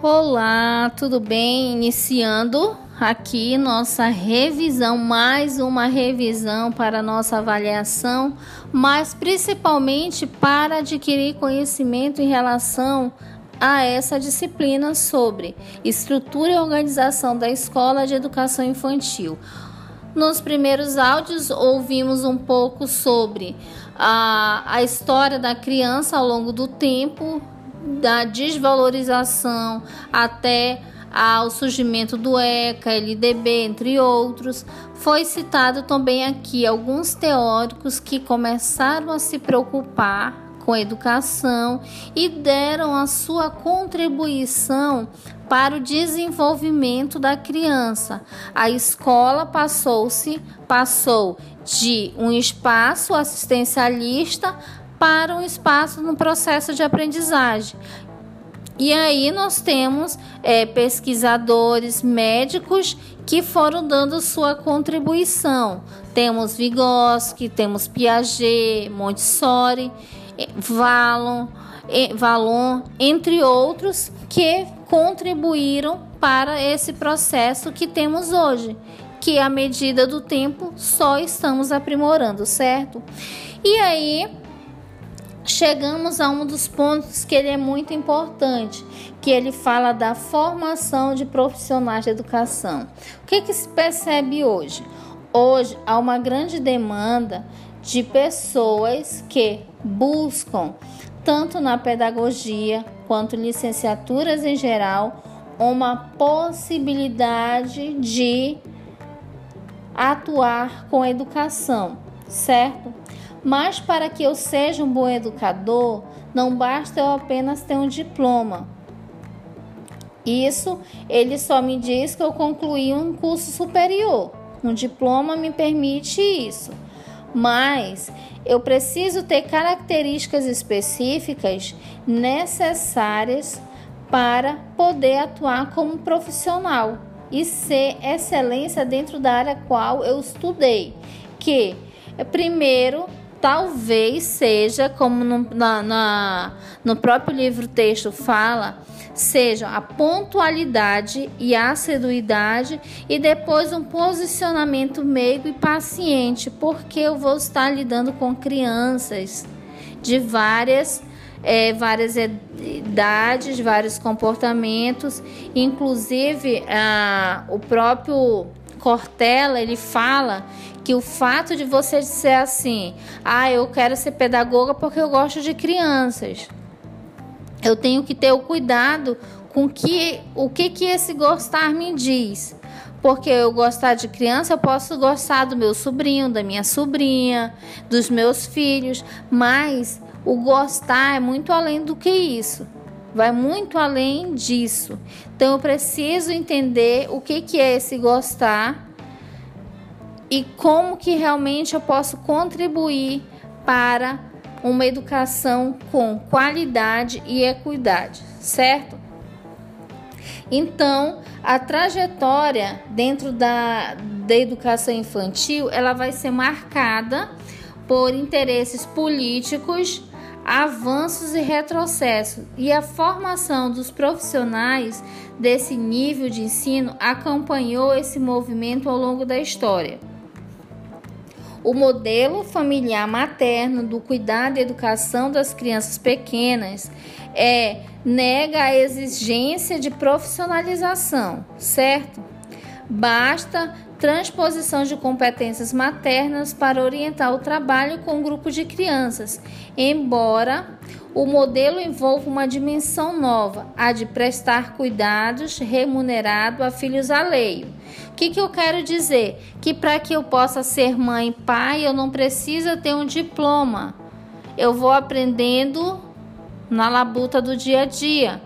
Olá, tudo bem? Iniciando aqui nossa revisão, mais uma revisão para nossa avaliação, mas principalmente para adquirir conhecimento em relação a essa disciplina sobre estrutura e organização da escola de educação infantil. Nos primeiros áudios, ouvimos um pouco sobre a, a história da criança ao longo do tempo, da desvalorização até ao surgimento do ECA, LDB, entre outros. Foi citado também aqui alguns teóricos que começaram a se preocupar com a educação e deram a sua contribuição para o desenvolvimento da criança. A escola passou-se passou de um espaço assistencialista para um espaço no processo de aprendizagem. E aí nós temos é, pesquisadores médicos que foram dando sua contribuição. Temos Vygotsky, temos Piaget, Montessori, Valon, Valon, entre outros que contribuíram para esse processo que temos hoje, que à medida do tempo só estamos aprimorando, certo? E aí chegamos a um dos pontos que ele é muito importante, que ele fala da formação de profissionais de educação. O que, que se percebe hoje? Hoje há uma grande demanda de pessoas que buscam, tanto na pedagogia quanto licenciaturas em geral, uma possibilidade de atuar com educação, certo? Mas para que eu seja um bom educador, não basta eu apenas ter um diploma. Isso ele só me diz que eu concluí um curso superior. Um diploma me permite isso. Mas eu preciso ter características específicas necessárias para poder atuar como profissional e ser excelência dentro da área qual eu estudei. Que primeiro talvez seja, como no, na, na, no próprio livro texto fala, seja a pontualidade e a assiduidade e depois um posicionamento meigo e paciente, porque eu vou estar lidando com crianças de várias é, várias idades, vários comportamentos, inclusive a, o próprio Cortella ele fala que o fato de você ser assim, ah, eu quero ser pedagoga porque eu gosto de crianças. Eu tenho que ter o cuidado com que o que que esse gostar me diz. Porque eu gostar de criança, eu posso gostar do meu sobrinho, da minha sobrinha, dos meus filhos, mas o gostar é muito além do que isso. Vai muito além disso. Então eu preciso entender o que que é esse gostar e como que realmente eu posso contribuir para uma educação com qualidade e equidade, certo? Então, a trajetória dentro da, da educação infantil, ela vai ser marcada por interesses políticos, avanços e retrocessos, e a formação dos profissionais desse nível de ensino acompanhou esse movimento ao longo da história. O modelo familiar materno do cuidado e educação das crianças pequenas é nega a exigência de profissionalização, certo? Basta transposição de competências maternas para orientar o trabalho com um grupo de crianças, embora o modelo envolva uma dimensão nova, a de prestar cuidados remunerado a filhos alheios. O que, que eu quero dizer? Que para que eu possa ser mãe e pai, eu não preciso ter um diploma. Eu vou aprendendo na labuta do dia a dia.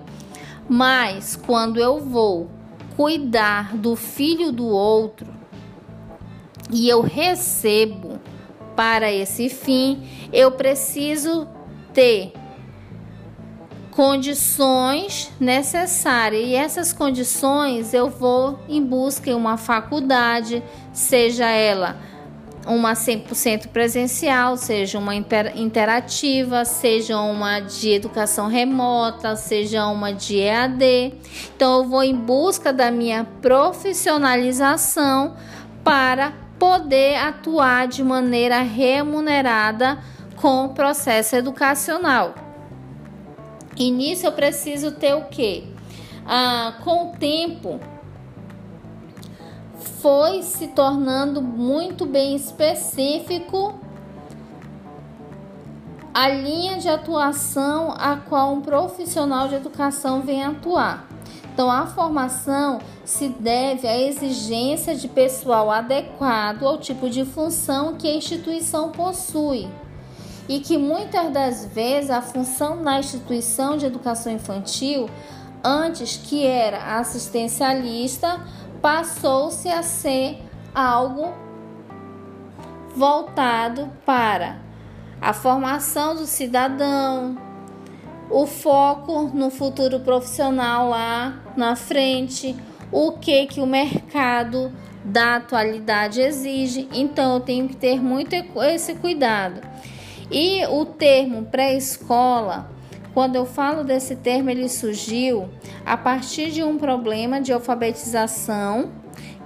Mas quando eu vou cuidar do filho do outro e eu recebo para esse fim, eu preciso ter condições necessárias. E essas condições eu vou em busca em uma faculdade, seja ela uma 100% presencial, seja uma interativa, seja uma de educação remota, seja uma de EAD. Então, eu vou em busca da minha profissionalização para poder atuar de maneira remunerada com o processo educacional. E nisso eu preciso ter o quê? Ah, com o tempo, foi se tornando muito bem específico a linha de atuação a qual um profissional de educação vem atuar. Então, a formação se deve à exigência de pessoal adequado ao tipo de função que a instituição possui e que muitas das vezes a função na instituição de educação infantil, antes que era assistencialista, passou-se a ser algo voltado para a formação do cidadão, o foco no futuro profissional lá na frente, o que que o mercado da atualidade exige. Então eu tenho que ter muito esse cuidado. E o termo pré-escola, quando eu falo desse termo, ele surgiu a partir de um problema de alfabetização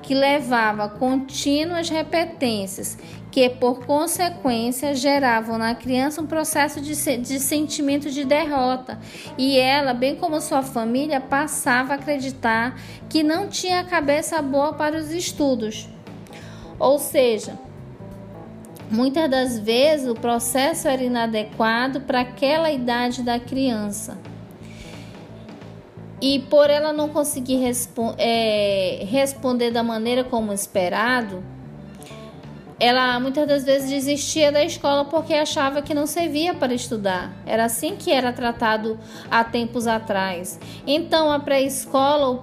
que levava contínuas repetências, que por consequência geravam na criança um processo de, de sentimento de derrota, e ela, bem como sua família, passava a acreditar que não tinha cabeça boa para os estudos. Ou seja, muitas das vezes o processo era inadequado para aquela idade da criança. E por ela não conseguir respo é, responder da maneira como esperado, ela muitas das vezes desistia da escola porque achava que não servia para estudar. Era assim que era tratado há tempos atrás. Então, a pré-escola, o,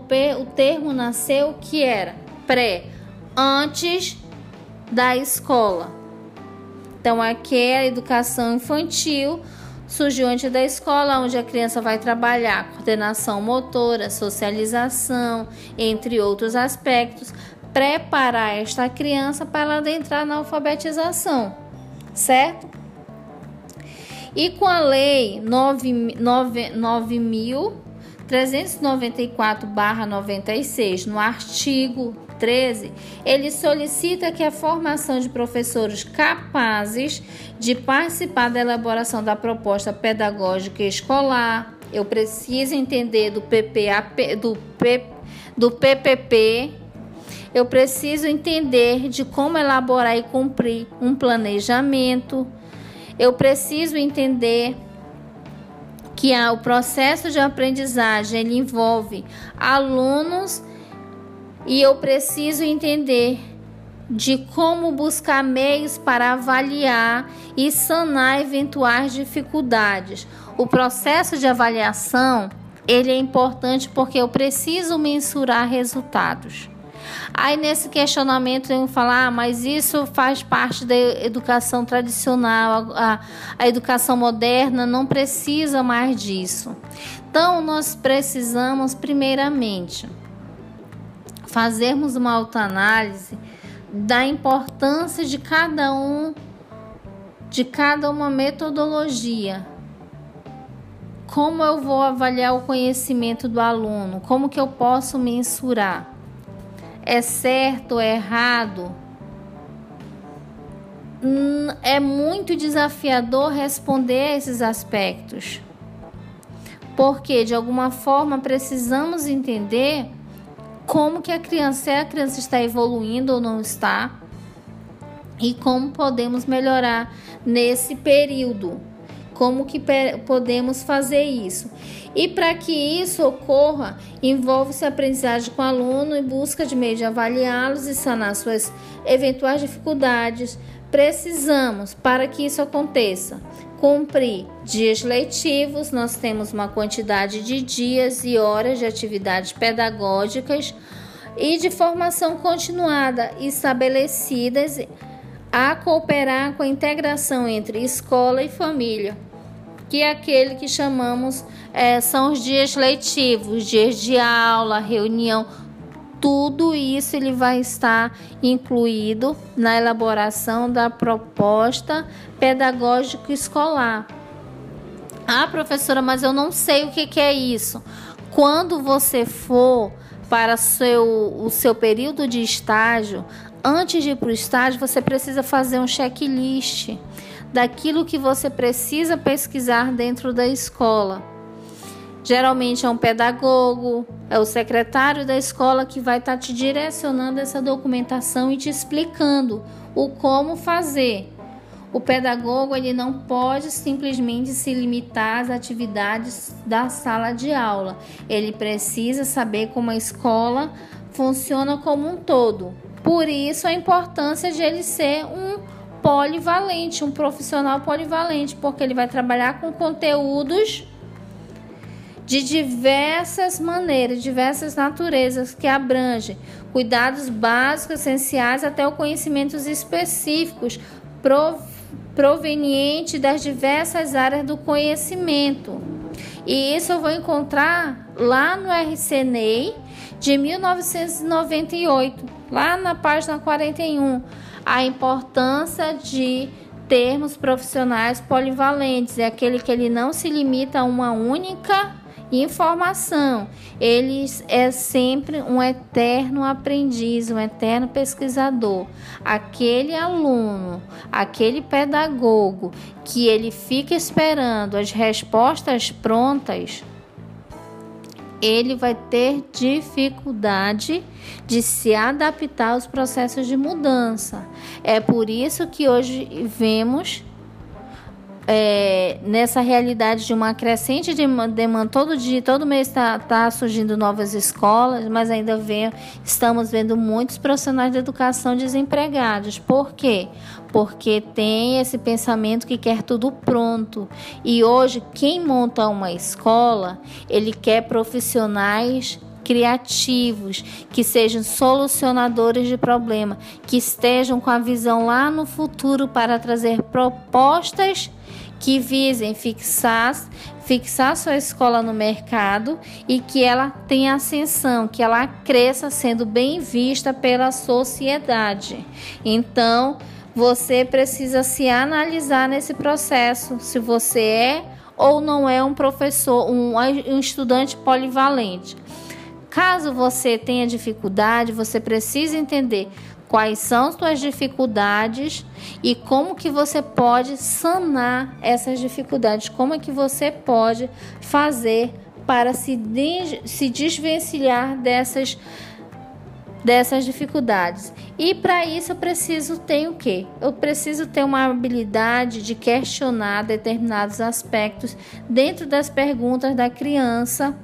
o termo nasceu que era pré, antes da escola. Então, aqui é a educação infantil surgiu antes da escola, onde a criança vai trabalhar coordenação motora, socialização, entre outros aspectos, preparar esta criança para ela entrar na alfabetização, certo? E com a lei 9.394-96, no artigo 13, ele solicita que a formação de professores capazes de participar da elaboração da proposta pedagógica escolar. Eu preciso entender do PPAP, do, P, do PPP. Eu preciso entender de como elaborar e cumprir um planejamento. Eu preciso entender que o processo de aprendizagem envolve alunos e eu preciso entender de como buscar meios para avaliar e sanar eventuais dificuldades. O processo de avaliação, ele é importante porque eu preciso mensurar resultados. Aí nesse questionamento eu falar, ah, mas isso faz parte da educação tradicional, a, a educação moderna não precisa mais disso. Então nós precisamos primeiramente fazermos uma autoanálise da importância de cada um, de cada uma metodologia. Como eu vou avaliar o conhecimento do aluno? Como que eu posso mensurar? É certo, é errado? Hum, é muito desafiador responder a esses aspectos. Porque de alguma forma precisamos entender como que a criança, se a criança está evoluindo ou não está, e como podemos melhorar nesse período. Como que podemos fazer isso? E para que isso ocorra, envolve-se a aprendizagem com o aluno em busca de meio de avaliá-los e sanar suas eventuais dificuldades. Precisamos, para que isso aconteça, cumprir dias letivos, nós temos uma quantidade de dias e horas de atividades pedagógicas e de formação continuada estabelecidas a cooperar com a integração entre escola e família, que é aquele que chamamos é, são os dias letivos, dias de aula, reunião, tudo isso ele vai estar incluído na elaboração da proposta pedagógica escolar. Ah, professora, mas eu não sei o que, que é isso. Quando você for para seu, o seu período de estágio, antes de ir para o estágio, você precisa fazer um checklist daquilo que você precisa pesquisar dentro da escola. Geralmente é um pedagogo, é o secretário da escola que vai estar tá te direcionando essa documentação e te explicando o como fazer. O pedagogo ele não pode simplesmente se limitar às atividades da sala de aula. Ele precisa saber como a escola funciona como um todo. Por isso a importância de ele ser um polivalente, um profissional polivalente, porque ele vai trabalhar com conteúdos de diversas maneiras, diversas naturezas que abrangem cuidados básicos, essenciais, até o conhecimentos específicos provenientes das diversas áreas do conhecimento. E isso eu vou encontrar lá no RCNEI de 1998, lá na página 41, a importância de termos profissionais polivalentes, é aquele que ele não se limita a uma única Informação. Ele é sempre um eterno aprendiz, um eterno pesquisador. Aquele aluno, aquele pedagogo que ele fica esperando as respostas prontas, ele vai ter dificuldade de se adaptar aos processos de mudança. É por isso que hoje vemos é, nessa realidade de uma crescente demanda, todo dia, todo mês está tá surgindo novas escolas, mas ainda vem, estamos vendo muitos profissionais de educação desempregados. Por quê? Porque tem esse pensamento que quer tudo pronto. E hoje, quem monta uma escola, ele quer profissionais criativos, que sejam solucionadores de problema, que estejam com a visão lá no futuro para trazer propostas que visem fixar, fixar sua escola no mercado e que ela tenha ascensão, que ela cresça sendo bem vista pela sociedade. Então, você precisa se analisar nesse processo, se você é ou não é um professor, um, um estudante polivalente. Caso você tenha dificuldade, você precisa entender quais são suas dificuldades e como que você pode sanar essas dificuldades, como é que você pode fazer para se, se desvencilhar dessas dessas dificuldades. E para isso eu preciso ter o quê? Eu preciso ter uma habilidade de questionar determinados aspectos dentro das perguntas da criança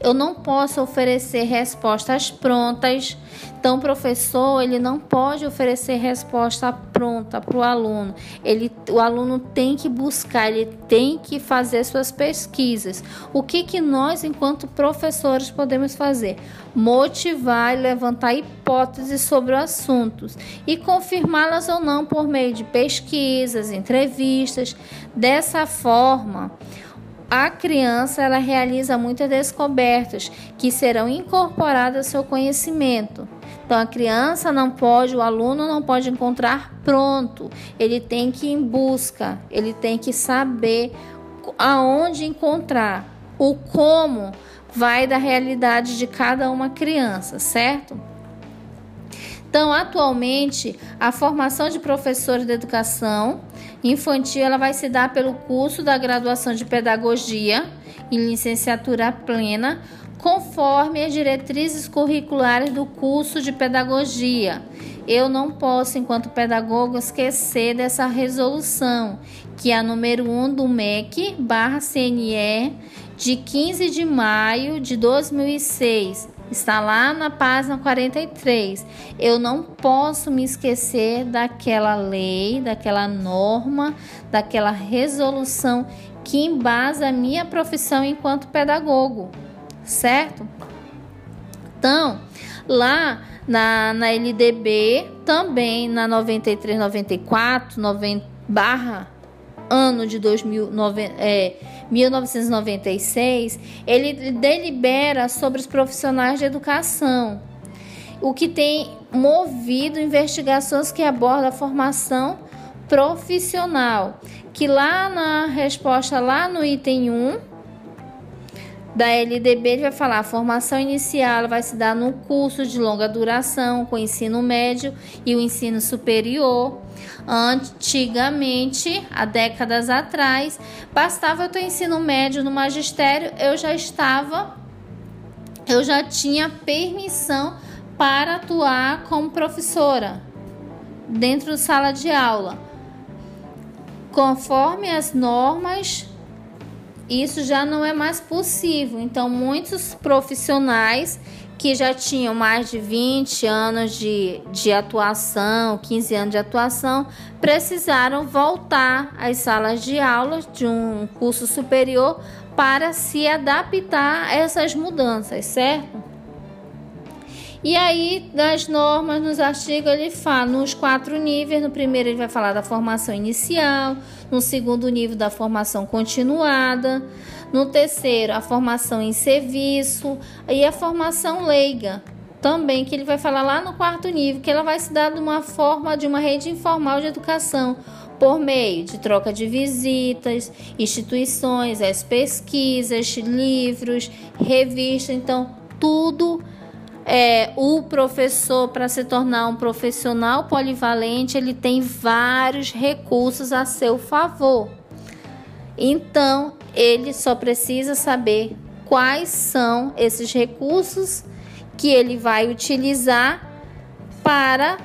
eu não posso oferecer respostas prontas. Então, o professor ele não pode oferecer resposta pronta para o aluno. Ele, o aluno tem que buscar, ele tem que fazer suas pesquisas. O que, que nós, enquanto professores, podemos fazer? Motivar e levantar hipóteses sobre assuntos e confirmá-las ou não por meio de pesquisas, entrevistas. Dessa forma, a criança ela realiza muitas descobertas que serão incorporadas ao seu conhecimento. Então a criança não pode, o aluno não pode encontrar pronto. Ele tem que ir em busca, ele tem que saber aonde encontrar. O como vai da realidade de cada uma criança, certo? Então, atualmente, a formação de professores de educação infantil ela vai se dar pelo curso da graduação de pedagogia em licenciatura plena, conforme as diretrizes curriculares do curso de pedagogia. Eu não posso, enquanto pedagogo, esquecer dessa resolução, que é a número 1 do MEC, barra CNE, de 15 de maio de 2006, Está lá na página 43. Eu não posso me esquecer daquela lei, daquela norma, daquela resolução que embasa a minha profissão enquanto pedagogo, certo? Então, lá na, na LDB, também na 93, 94, 90, barra ano de 2000, é, 1996, ele delibera sobre os profissionais de educação, o que tem movido investigações que abordam a formação profissional, que lá na resposta, lá no item 1 da LDB, ele vai falar: a formação inicial vai se dar no curso de longa duração, com ensino médio e o ensino superior. Antigamente, há décadas atrás, bastava eu ter ensino médio no magistério, eu já estava, eu já tinha permissão para atuar como professora dentro da sala de aula. Conforme as normas, isso já não é mais possível. Então, muitos profissionais que já tinham mais de 20 anos de, de atuação, 15 anos de atuação, precisaram voltar às salas de aula de um curso superior para se adaptar a essas mudanças, certo? E aí, das normas, nos artigos, ele fala nos quatro níveis. No primeiro, ele vai falar da formação inicial. No segundo nível, da formação continuada. No terceiro, a formação em serviço. E a formação leiga. Também, que ele vai falar lá no quarto nível, que ela vai se dar de uma forma de uma rede informal de educação, por meio de troca de visitas, instituições, as pesquisas, livros, revistas. Então, tudo é, o professor, para se tornar um profissional polivalente, ele tem vários recursos a seu favor. Então, ele só precisa saber quais são esses recursos que ele vai utilizar para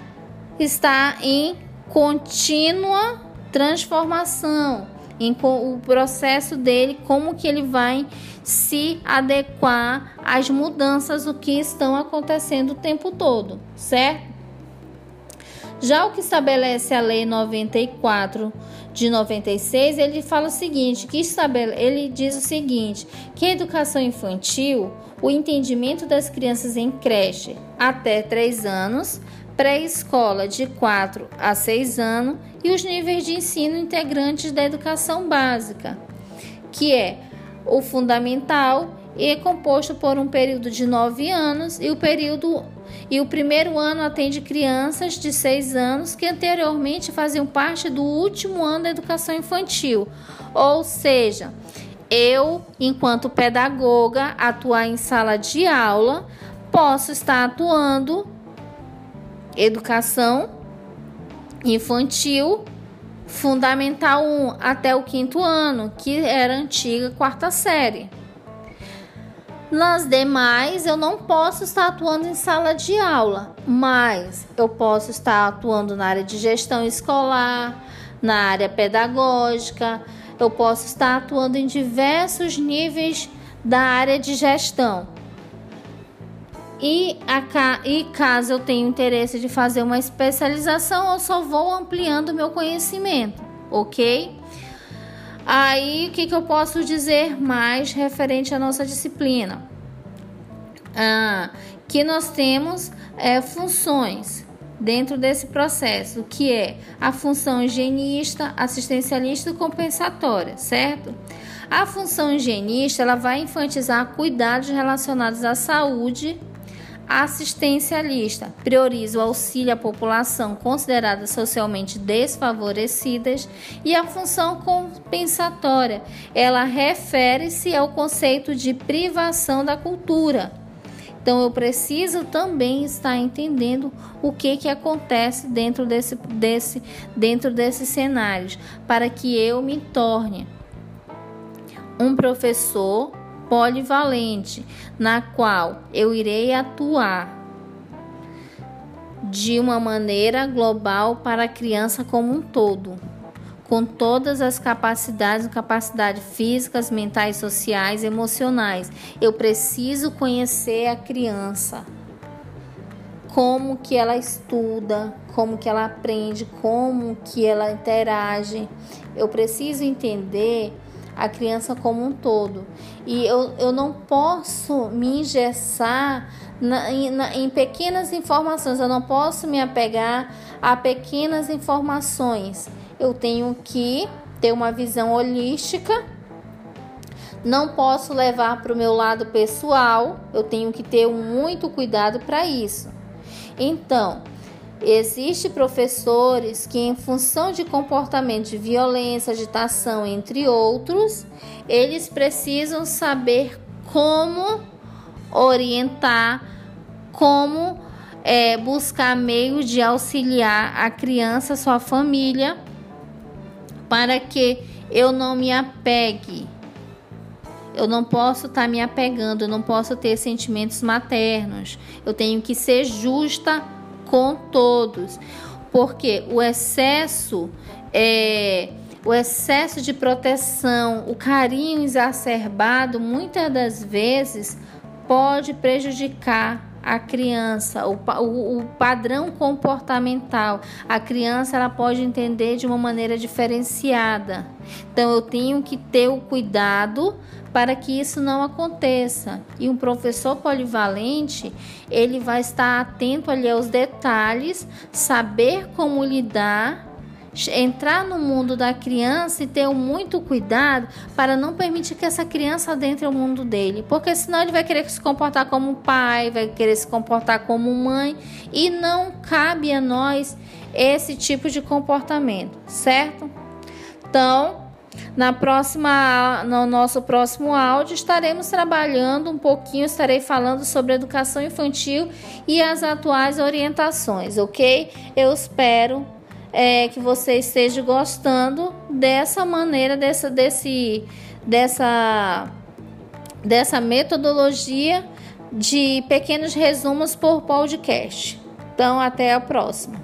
estar em contínua transformação, em o processo dele, como que ele vai se adequar às mudanças do que estão acontecendo o tempo todo, certo? Já o que estabelece a lei 94 de 96, ele fala o seguinte, que estabele, ele diz o seguinte, que a educação infantil, o entendimento das crianças em creche até 3 anos, pré-escola de 4 a 6 anos e os níveis de ensino integrantes da educação básica, que é o fundamental é composto por um período de nove anos e o período e o primeiro ano atende crianças de seis anos que anteriormente faziam parte do último ano da educação infantil. Ou seja, eu, enquanto pedagoga, atuar em sala de aula, posso estar atuando educação infantil Fundamental 1 até o quinto ano, que era a antiga quarta série. Nas demais, eu não posso estar atuando em sala de aula, mas eu posso estar atuando na área de gestão escolar, na área pedagógica, eu posso estar atuando em diversos níveis da área de gestão. E, a, e caso eu tenha interesse de fazer uma especialização, eu só vou ampliando meu conhecimento, ok? Aí, o que, que eu posso dizer mais referente à nossa disciplina? Ah, que nós temos é, funções dentro desse processo, que é a função higienista, assistencialista e compensatória, certo? A função higienista ela vai enfatizar cuidados relacionados à saúde assistencialista prioriza o auxílio à população considerada socialmente desfavorecidas e a função compensatória, ela refere-se ao conceito de privação da cultura. Então eu preciso também estar entendendo o que que acontece dentro desse, desse dentro desses cenários para que eu me torne um professor polivalente, na qual eu irei atuar de uma maneira global para a criança como um todo, com todas as capacidades, capacidades físicas, mentais, sociais, emocionais. Eu preciso conhecer a criança, como que ela estuda, como que ela aprende, como que ela interage. Eu preciso entender a criança como um todo. E eu, eu não posso me engessar na, na, em pequenas informações, eu não posso me apegar a pequenas informações. Eu tenho que ter uma visão holística. Não posso levar para o meu lado pessoal, eu tenho que ter muito cuidado para isso. Então, Existem professores que, em função de comportamento de violência, agitação, entre outros, eles precisam saber como orientar, como é, buscar meio de auxiliar a criança, sua família, para que eu não me apegue. Eu não posso estar tá me apegando, eu não posso ter sentimentos maternos. Eu tenho que ser justa com todos, porque o excesso é o excesso de proteção, o carinho exacerbado, muitas das vezes pode prejudicar a criança, o, o, o, padrão comportamental. A criança ela pode entender de uma maneira diferenciada. Então eu tenho que ter o cuidado para que isso não aconteça. E um professor polivalente, ele vai estar atento ali aos detalhes, saber como lidar entrar no mundo da criança e ter muito cuidado para não permitir que essa criança adentre o mundo dele, porque senão ele vai querer se comportar como pai, vai querer se comportar como mãe e não cabe a nós esse tipo de comportamento, certo? Então, na próxima, no nosso próximo áudio estaremos trabalhando um pouquinho, estarei falando sobre educação infantil e as atuais orientações, ok? Eu espero é, que você esteja gostando dessa maneira, dessa, desse, dessa, dessa metodologia de pequenos resumos por podcast. Então, até a próxima.